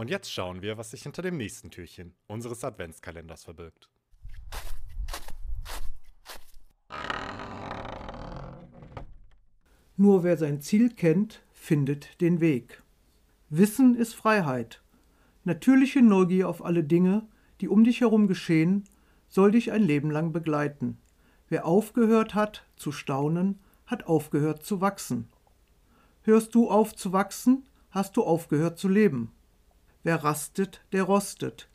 Und jetzt schauen wir, was sich hinter dem nächsten Türchen unseres Adventskalenders verbirgt. Nur wer sein Ziel kennt, findet den Weg. Wissen ist Freiheit. Natürliche Neugier auf alle Dinge, die um dich herum geschehen, soll dich ein Leben lang begleiten. Wer aufgehört hat zu staunen, hat aufgehört zu wachsen. Hörst du auf zu wachsen, hast du aufgehört zu leben. Wer rastet, der rostet.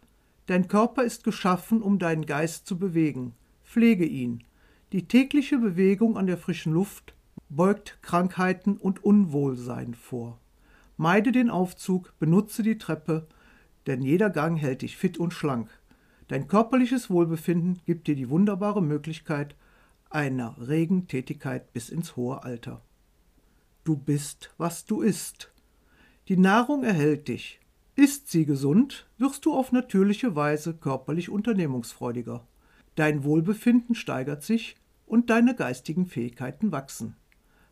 Dein Körper ist geschaffen, um deinen Geist zu bewegen. Pflege ihn. Die tägliche Bewegung an der frischen Luft beugt Krankheiten und Unwohlsein vor. Meide den Aufzug, benutze die Treppe, denn jeder Gang hält dich fit und schlank. Dein körperliches Wohlbefinden gibt dir die wunderbare Möglichkeit einer regen Tätigkeit bis ins hohe Alter. Du bist, was du isst. Die Nahrung erhält dich. Ist sie gesund, wirst du auf natürliche Weise körperlich unternehmungsfreudiger. Dein Wohlbefinden steigert sich und deine geistigen Fähigkeiten wachsen.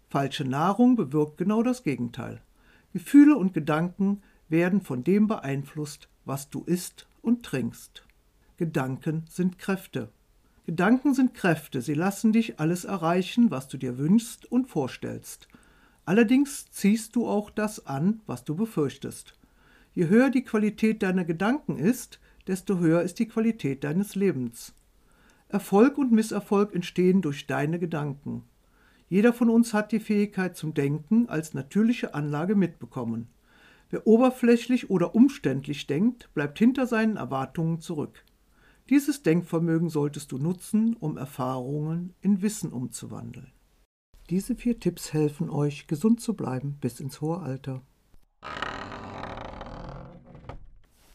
Falsche Nahrung bewirkt genau das Gegenteil. Gefühle und Gedanken werden von dem beeinflusst, was du isst und trinkst. Gedanken sind Kräfte. Gedanken sind Kräfte, sie lassen dich alles erreichen, was du dir wünschst und vorstellst. Allerdings ziehst du auch das an, was du befürchtest. Je höher die Qualität deiner Gedanken ist, desto höher ist die Qualität deines Lebens. Erfolg und Misserfolg entstehen durch deine Gedanken. Jeder von uns hat die Fähigkeit zum Denken als natürliche Anlage mitbekommen. Wer oberflächlich oder umständlich denkt, bleibt hinter seinen Erwartungen zurück. Dieses Denkvermögen solltest du nutzen, um Erfahrungen in Wissen umzuwandeln. Diese vier Tipps helfen euch, gesund zu bleiben bis ins hohe Alter.